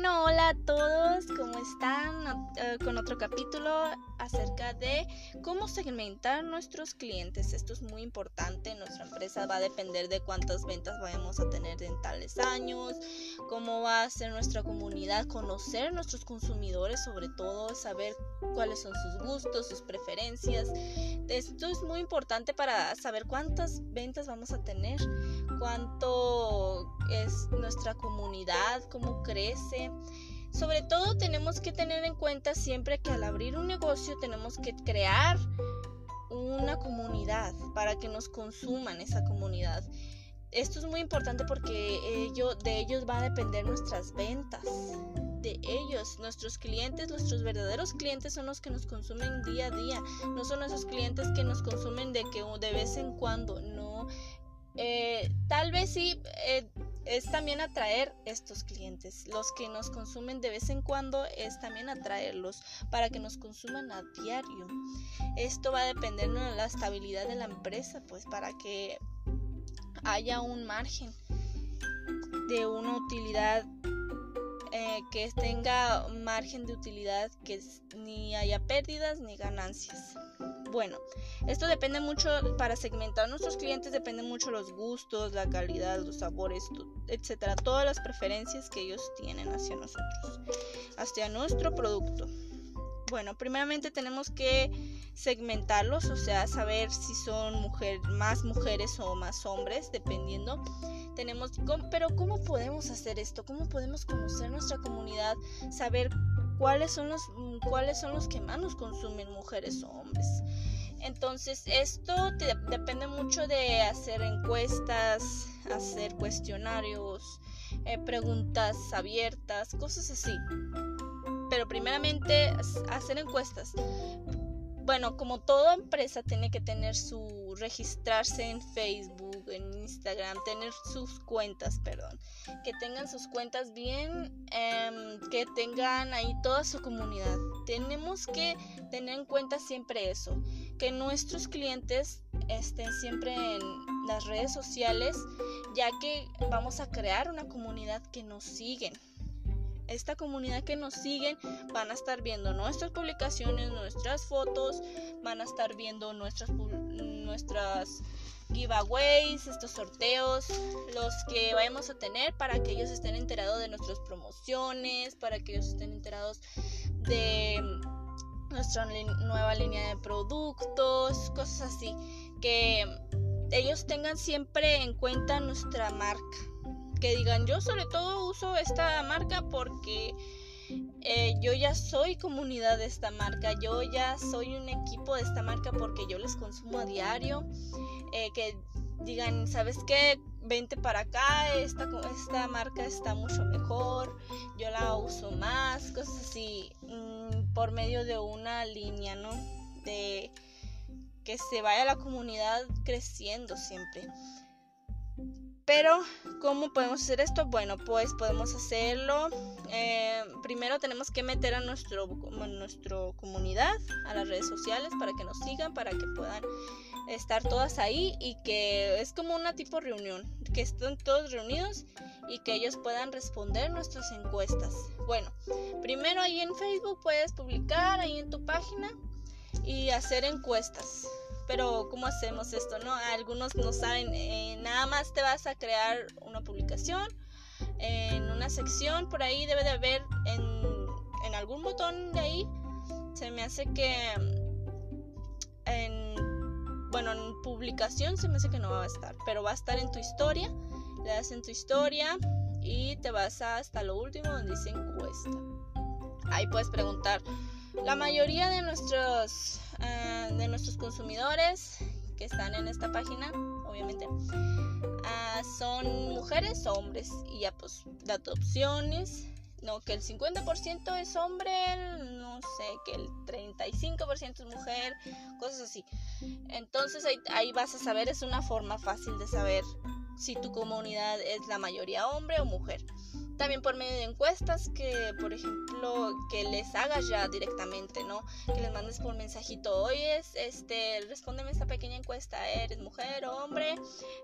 Bueno, hola a todos, ¿cómo están? Eh, con otro capítulo acerca de cómo segmentar nuestros clientes. Esto es muy importante, nuestra empresa va a depender de cuántas ventas vayamos a tener en tales años, cómo va a ser nuestra comunidad, conocer nuestros consumidores, sobre todo saber cuáles son sus gustos, sus preferencias. Esto es muy importante para saber cuántas ventas vamos a tener, cuánto es nuestra comunidad, cómo crece. Sobre todo tenemos que tener en cuenta siempre que al abrir un negocio tenemos que crear una comunidad para que nos consuman esa comunidad. Esto es muy importante porque de ellos va a depender nuestras ventas. De ellos, nuestros clientes, nuestros verdaderos clientes son los que nos consumen día a día. No son esos clientes que nos consumen de que de vez en cuando. No. Eh, tal vez sí. Eh, es también atraer estos clientes. Los que nos consumen de vez en cuando es también atraerlos para que nos consuman a diario. Esto va a depender de la estabilidad de la empresa, pues para que haya un margen de una utilidad eh, que tenga margen de utilidad que ni haya pérdidas ni ganancias. Bueno, esto depende mucho, para segmentar nuestros clientes depende mucho los gustos, la calidad, los sabores, etcétera, todas las preferencias que ellos tienen hacia nosotros, hacia nuestro producto. Bueno, primeramente tenemos que segmentarlos, o sea, saber si son mujer, más mujeres o más hombres, dependiendo. Tenemos, pero ¿cómo podemos hacer esto? ¿Cómo podemos conocer nuestra comunidad? Saber cuáles son los, cuáles son los que más nos consumen, mujeres o hombres. Entonces, esto depende mucho de hacer encuestas, hacer cuestionarios, eh, preguntas abiertas, cosas así. Pero primeramente, hacer encuestas. Bueno, como toda empresa tiene que tener su registrarse en Facebook, en Instagram, tener sus cuentas, perdón, que tengan sus cuentas bien, em, que tengan ahí toda su comunidad. Tenemos que tener en cuenta siempre eso, que nuestros clientes estén siempre en las redes sociales, ya que vamos a crear una comunidad que nos siguen. Esta comunidad que nos siguen van a estar viendo nuestras publicaciones, nuestras fotos, van a estar viendo nuestras nuestras giveaways, estos sorteos, los que vayamos a tener para que ellos estén enterados de nuestras promociones, para que ellos estén enterados de nuestra nueva línea de productos, cosas así, que ellos tengan siempre en cuenta nuestra marca. Que digan, yo sobre todo uso esta marca porque eh, yo ya soy comunidad de esta marca, yo ya soy un equipo de esta marca porque yo les consumo a diario. Eh, que digan, ¿sabes qué? Vente para acá, esta, esta marca está mucho mejor, yo la uso más, cosas así. Mm, por medio de una línea, ¿no? De que se vaya la comunidad creciendo siempre. Pero, ¿cómo podemos hacer esto? Bueno, pues podemos hacerlo. Eh, primero tenemos que meter a nuestro, nuestro comunidad, a las redes sociales, para que nos sigan, para que puedan estar todas ahí y que es como una tipo reunión, que estén todos reunidos y que ellos puedan responder nuestras encuestas. Bueno, primero ahí en Facebook puedes publicar ahí en tu página y hacer encuestas. Pero ¿cómo hacemos esto? No, algunos no saben, eh, nada más te vas a crear una publicación en una sección por ahí debe de haber en, en algún botón de ahí se me hace que en bueno en publicación se me hace que no va a estar pero va a estar en tu historia le das en tu historia y te vas hasta lo último donde dice encuesta. Ahí puedes preguntar. La mayoría de nuestros, uh, de nuestros consumidores que están en esta página, obviamente, uh, son mujeres o hombres. Y ya pues date opciones. No, que el 50% es hombre, no sé, que el 35% es mujer, cosas así. Entonces ahí, ahí vas a saber, es una forma fácil de saber si tu comunidad es la mayoría hombre o mujer. También por medio de encuestas que, por ejemplo, que les hagas ya directamente, ¿no? Que les mandes por mensajito, oye, este, respóndeme esta pequeña encuesta, ¿eres mujer o hombre?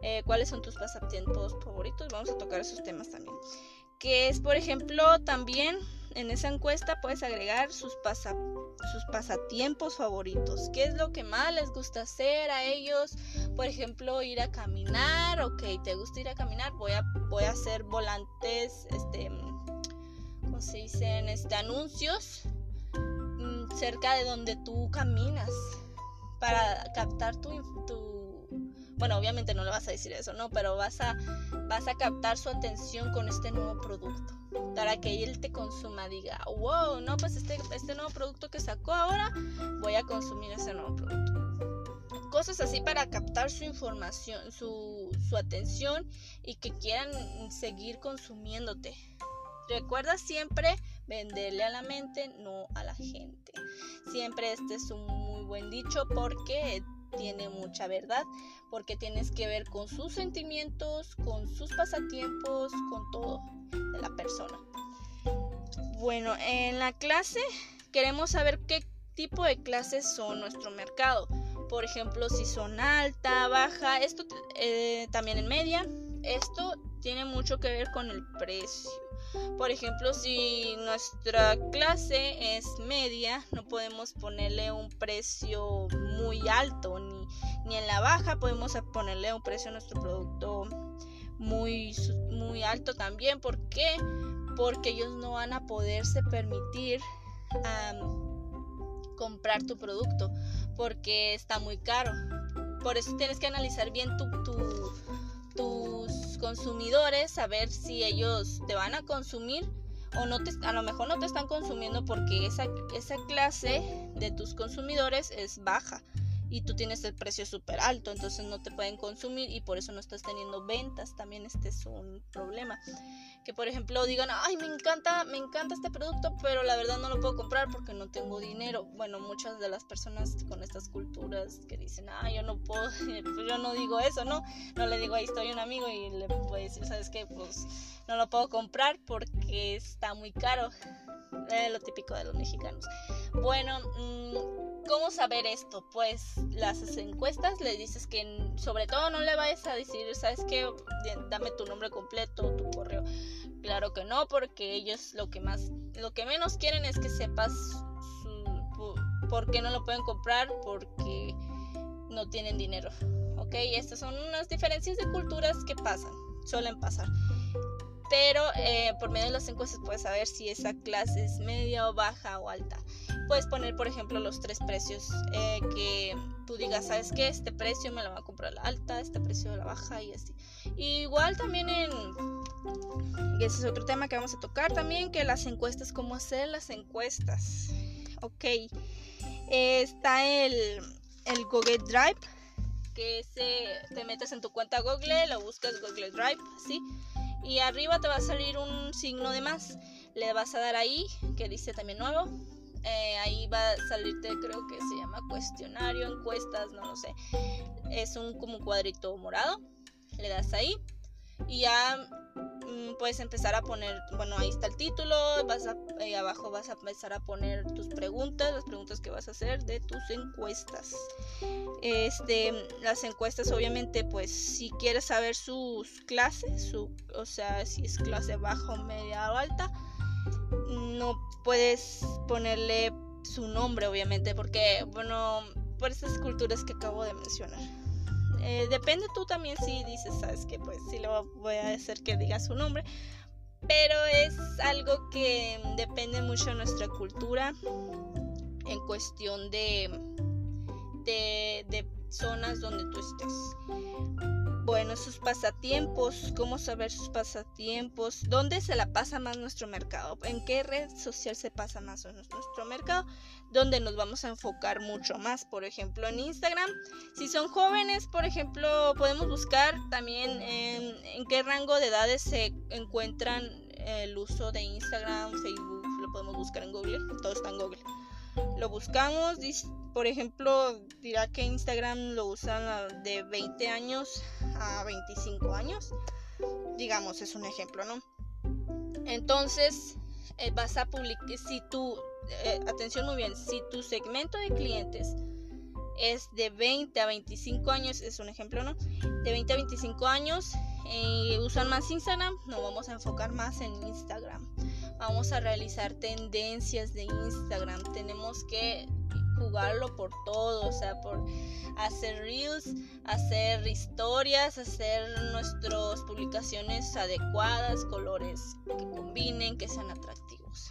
Eh, ¿Cuáles son tus pasatiempos favoritos? Vamos a tocar esos temas también que es, por ejemplo, también en esa encuesta puedes agregar sus, sus pasatiempos favoritos. ¿Qué es lo que más les gusta hacer a ellos? Por ejemplo, ir a caminar. Ok, ¿te gusta ir a caminar? Voy a, voy a hacer volantes, este, ¿cómo se dicen? Este, anuncios mm, cerca de donde tú caminas para captar tu, tu bueno, obviamente no le vas a decir eso, ¿no? Pero vas a, vas a captar su atención con este nuevo producto. Para que él te consuma, diga, wow, no, pues este, este nuevo producto que sacó ahora, voy a consumir ese nuevo producto. Cosas así para captar su información, su, su atención y que quieran seguir consumiéndote. Recuerda siempre venderle a la mente, no a la gente. Siempre este es un muy buen dicho porque tiene mucha verdad, porque tienes que ver con sus sentimientos, con sus pasatiempos, con todo de la persona. Bueno, en la clase queremos saber qué tipo de clases son nuestro mercado. Por ejemplo, si son alta, baja, esto eh, también en media. Esto tiene mucho que ver con el precio. Por ejemplo, si nuestra clase es media, no podemos ponerle un precio muy alto, ni, ni en la baja podemos ponerle un precio a nuestro producto muy, muy alto también. ¿Por qué? Porque ellos no van a poderse permitir comprar tu producto porque está muy caro. Por eso tienes que analizar bien tu, tus consumidores, saber si ellos te van a consumir o no te, a lo mejor no te están consumiendo porque esa, esa clase de tus consumidores es baja y tú tienes el precio súper alto, entonces no te pueden consumir y por eso no estás teniendo ventas. También este es un problema. Que por ejemplo digan, ay, me encanta, me encanta este producto, pero la verdad no lo puedo comprar porque no tengo dinero. Bueno, muchas de las personas con estas culturas que dicen, ah, yo no puedo, pues yo no digo eso, ¿no? No le digo, ahí estoy un amigo y le puedo decir, ¿sabes qué? Pues no lo puedo comprar porque está muy caro. Eh, lo típico de los mexicanos. Bueno, mm, ¿cómo saber esto? Pues las encuestas le dices que sobre todo no le vayas a decir, ¿sabes qué? Dame tu nombre completo, tu correo. Claro que no, porque ellos lo que más, lo que menos quieren es que sepas por qué no lo pueden comprar, porque no tienen dinero. ¿Ok? Estas son unas diferencias de culturas que pasan, suelen pasar pero eh, por medio de las encuestas puedes saber si esa clase es media o baja o alta. Puedes poner, por ejemplo, los tres precios eh, que tú digas, ¿sabes qué? Este precio me lo va a comprar la alta, este precio la baja y así. igual también en... ese es otro tema que vamos a tocar también, que las encuestas, cómo hacer las encuestas. Ok. está el, el Google Drive, que se, te metes en tu cuenta Google, lo buscas Google Drive, ¿sí? y arriba te va a salir un signo de más. Le vas a dar ahí, que dice también nuevo. Eh, ahí va a salirte, creo que se llama cuestionario, encuestas, no lo sé. Es un como cuadrito morado. Le das ahí y ya mm, puedes empezar a poner, bueno, ahí está el título, vas a, ahí abajo vas a empezar a poner tus preguntas, las preguntas que vas a hacer de tus encuestas. Este, las encuestas obviamente, pues si quieres saber sus clases, su, o sea, si es clase baja media o alta, no puedes ponerle su nombre obviamente, porque, bueno, por esas culturas que acabo de mencionar. Eh, depende tú también si dices, sabes que pues sí lo voy a hacer que diga su nombre. Pero es algo que depende mucho de nuestra cultura en cuestión de, de, de zonas donde tú estés. Bueno, sus pasatiempos, cómo saber sus pasatiempos, dónde se la pasa más nuestro mercado, en qué red social se pasa más nuestro mercado, dónde nos vamos a enfocar mucho más, por ejemplo en Instagram. Si son jóvenes, por ejemplo, podemos buscar también en, qué rango de edades se encuentran el uso de Instagram, Facebook, lo podemos buscar en Google, todo está en Google. Lo buscamos, por ejemplo, dirá que Instagram lo usan de 20 años a 25 años. Digamos, es un ejemplo, ¿no? Entonces, eh, vas a publicar, si tú, eh, atención muy bien, si tu segmento de clientes es de 20 a 25 años, es un ejemplo, ¿no? De 20 a 25 años eh, usan más Instagram, no vamos a enfocar más en Instagram. Vamos a realizar tendencias de Instagram. Tenemos que jugarlo por todo, o sea, por hacer reels, hacer historias, hacer nuestras publicaciones adecuadas, colores que combinen, que sean atractivos.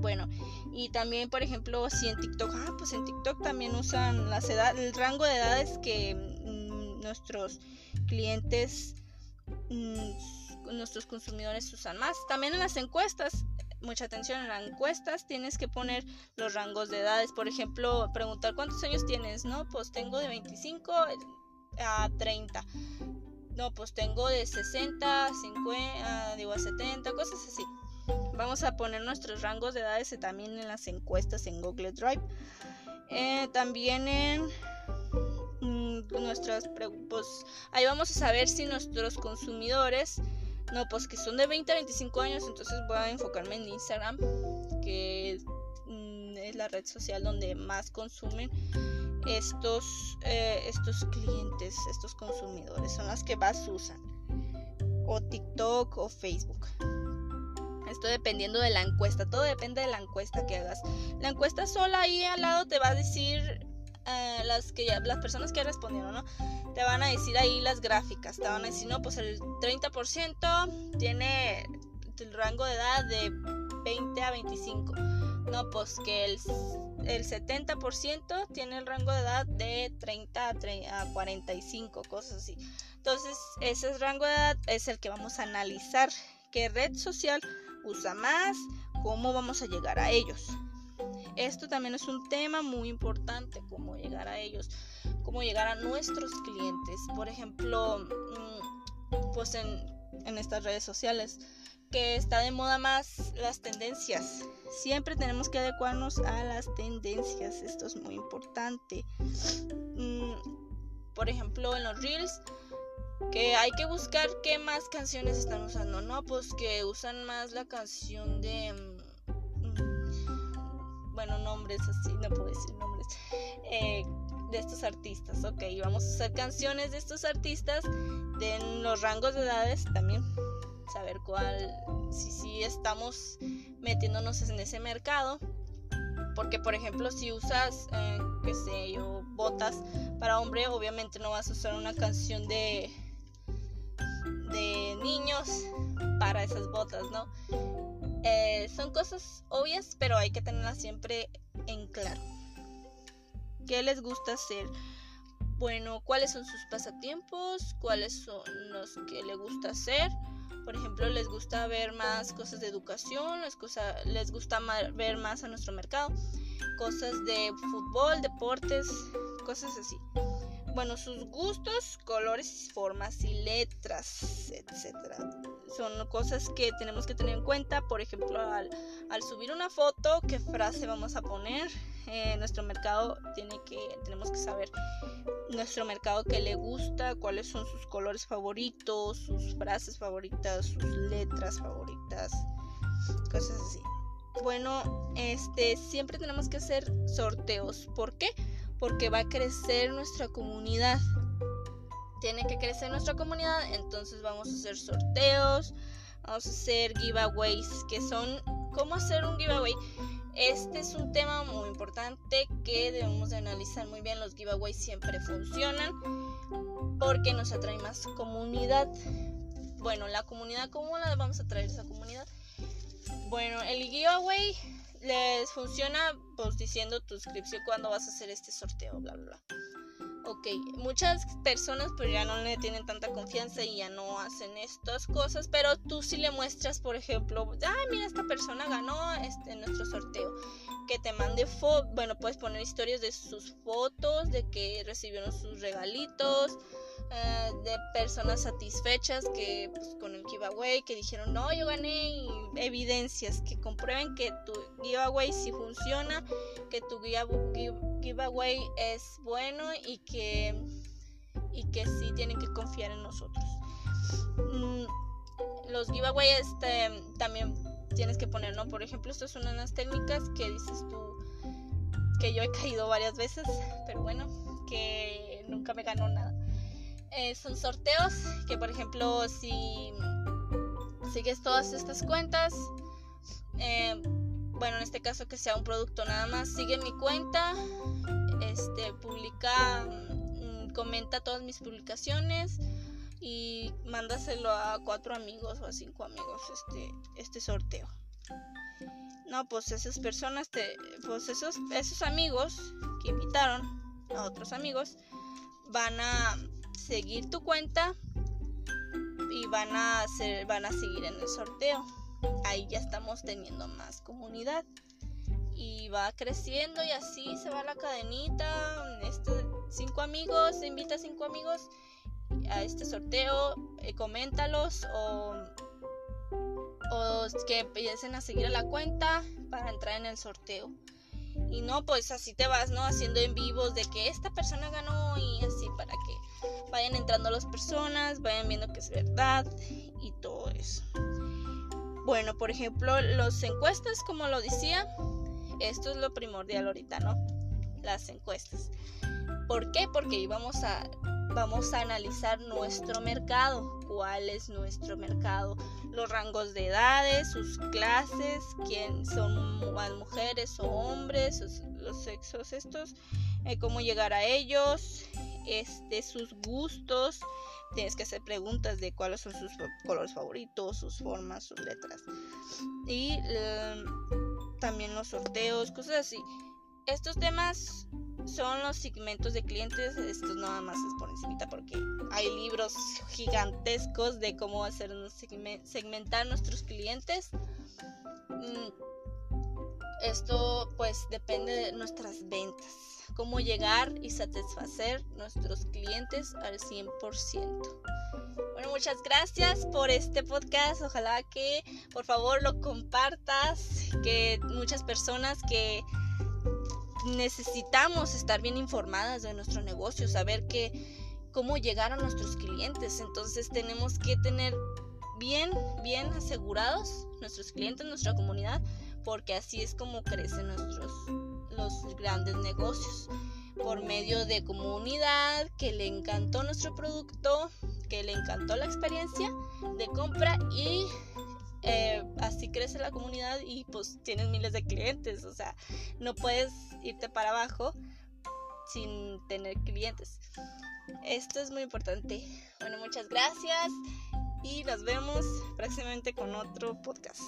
Bueno, y también, por ejemplo, si en TikTok, ah, pues en TikTok también usan las edad, el rango de edades que mm, nuestros clientes, mm, nuestros consumidores usan más. También en las encuestas, mucha atención en las encuestas, tienes que poner los rangos de edades. Por ejemplo, preguntar cuántos años tienes, ¿no? Pues tengo de 25 a 30. No, pues tengo de 60 a 50, digo a 70, cosas así. Vamos a poner nuestros rangos de edades también en las encuestas en Google Drive. Eh, también en mm, nuestras pues ahí vamos a saber si nuestros consumidores no pues que son de 20 a 25 años entonces voy a enfocarme en Instagram que mm, es la red social donde más consumen estos eh, estos clientes estos consumidores son las que más usan o TikTok o Facebook esto dependiendo de la encuesta, todo depende de la encuesta que hagas. La encuesta sola ahí al lado te va a decir eh, las que las personas que respondieron, ¿no? Te van a decir ahí las gráficas, te van a decir, no, pues el 30% tiene el rango de edad de 20 a 25. No, pues que el, el 70% tiene el rango de edad de 30 a, a 45, cosas así. Entonces, ese rango de edad es el que vamos a analizar. ¿Qué red social usa más, cómo vamos a llegar a ellos. Esto también es un tema muy importante, cómo llegar a ellos, cómo llegar a nuestros clientes. Por ejemplo, mm, pues en, en estas redes sociales, que está de moda más las tendencias. Siempre tenemos que adecuarnos a las tendencias, esto es muy importante. Mm, por ejemplo, en los reels que hay que buscar qué más canciones están usando, ¿no? Pues que usan más la canción de... Bueno, nombres así, no puedo decir nombres. Eh, de estos artistas, ok, vamos a usar canciones de estos artistas de los rangos de edades también, saber cuál, si, si estamos metiéndonos en ese mercado, porque por ejemplo si usas, eh, qué sé yo, botas para hombre, obviamente no vas a usar una canción de de niños para esas botas, ¿no? Eh, son cosas obvias, pero hay que tenerlas siempre en claro. ¿Qué les gusta hacer? Bueno, ¿cuáles son sus pasatiempos? ¿Cuáles son los que les gusta hacer? Por ejemplo, les gusta ver más cosas de educación, les, les gusta ver más a nuestro mercado, cosas de fútbol, deportes, cosas así bueno, sus gustos, colores, formas y letras, etcétera. Son cosas que tenemos que tener en cuenta. Por ejemplo, al, subir una foto, qué frase vamos a poner. Eh, nuestro mercado tiene que, tenemos que saber nuestro mercado que le gusta, cuáles son sus colores favoritos, sus frases favoritas, sus letras favoritas, cosas así. Bueno, este siempre tenemos que hacer sorteos. ¿Por qué? porque va a crecer nuestra comunidad. Tiene que crecer nuestra comunidad, entonces vamos a hacer sorteos, vamos a hacer giveaways, que son cómo hacer un giveaway. Este es un tema muy importante que debemos de analizar muy bien. Los giveaways siempre funcionan porque nos atrae más comunidad. Bueno, la comunidad, ¿cómo la vamos a traer esa comunidad? Bueno, el giveaway les funciona pues diciendo tu inscripción cuando vas a hacer este sorteo, bla, bla, bla. Ok, muchas personas pues ya no le tienen tanta confianza y ya no hacen estas cosas, pero tú sí le muestras, por ejemplo, ay, mira, esta persona ganó este nuestro sorteo, que te mande fotos, bueno, puedes poner historias de sus fotos, de que recibieron sus regalitos, eh, de personas satisfechas que pues, con el giveaway que dijeron no yo gané y evidencias que comprueben que tu giveaway sí funciona que tu giveaway es bueno y que y que sí tienen que confiar en nosotros. Mm, los giveaways este, también tienes que poner no por ejemplo estas son unas técnicas que dices tú que yo he caído varias veces pero bueno que nunca me ganó nada. Eh, son sorteos que por ejemplo si sigues todas estas cuentas, eh, bueno en este caso que sea un producto nada más, sigue mi cuenta, este, publica, mm, comenta todas mis publicaciones y mándaselo a cuatro amigos o a cinco amigos este, este sorteo. No, pues esas personas, te, pues esos, esos amigos que invitaron a otros amigos van a seguir tu cuenta y van a van a seguir en el sorteo. Ahí ya estamos teniendo más comunidad y va creciendo y así se va la cadenita. Este, cinco amigos, invita a cinco amigos a este sorteo, eh, coméntalos o, o que empiecen a seguir a la cuenta para entrar en el sorteo. Y no, pues así te vas, ¿no? Haciendo en vivos de que esta persona ganó y así para que vayan entrando las personas, vayan viendo que es verdad y todo eso. Bueno, por ejemplo, las encuestas, como lo decía, esto es lo primordial ahorita, ¿no? Las encuestas. ¿Por qué? Porque íbamos a vamos a analizar nuestro mercado, cuál es nuestro mercado, los rangos de edades, sus clases, quién son más mujeres o hombres, los sexos estos, eh, cómo llegar a ellos, este, sus gustos. Tienes que hacer preguntas de cuáles son sus colores favoritos, sus formas, sus letras. Y em, también los sorteos, cosas así. Estos temas son los segmentos de clientes. Esto nada más es por encima porque hay libros gigantescos de cómo hacer segmentar nuestros clientes. Mm, esto pues depende de nuestras ventas. Cómo llegar y satisfacer nuestros clientes al 100%. Bueno, muchas gracias por este podcast. Ojalá que por favor lo compartas. Que muchas personas que necesitamos estar bien informadas de nuestro negocio, saber que, cómo llegar a nuestros clientes. Entonces tenemos que tener bien, bien asegurados nuestros clientes, nuestra comunidad, porque así es como crecen nuestros los grandes negocios por medio de comunidad que le encantó nuestro producto, que le encantó la experiencia de compra y eh, así crece la comunidad y pues tienes miles de clientes, o sea, no puedes irte para abajo sin tener clientes. Esto es muy importante. Bueno, muchas gracias y nos vemos próximamente con otro podcast.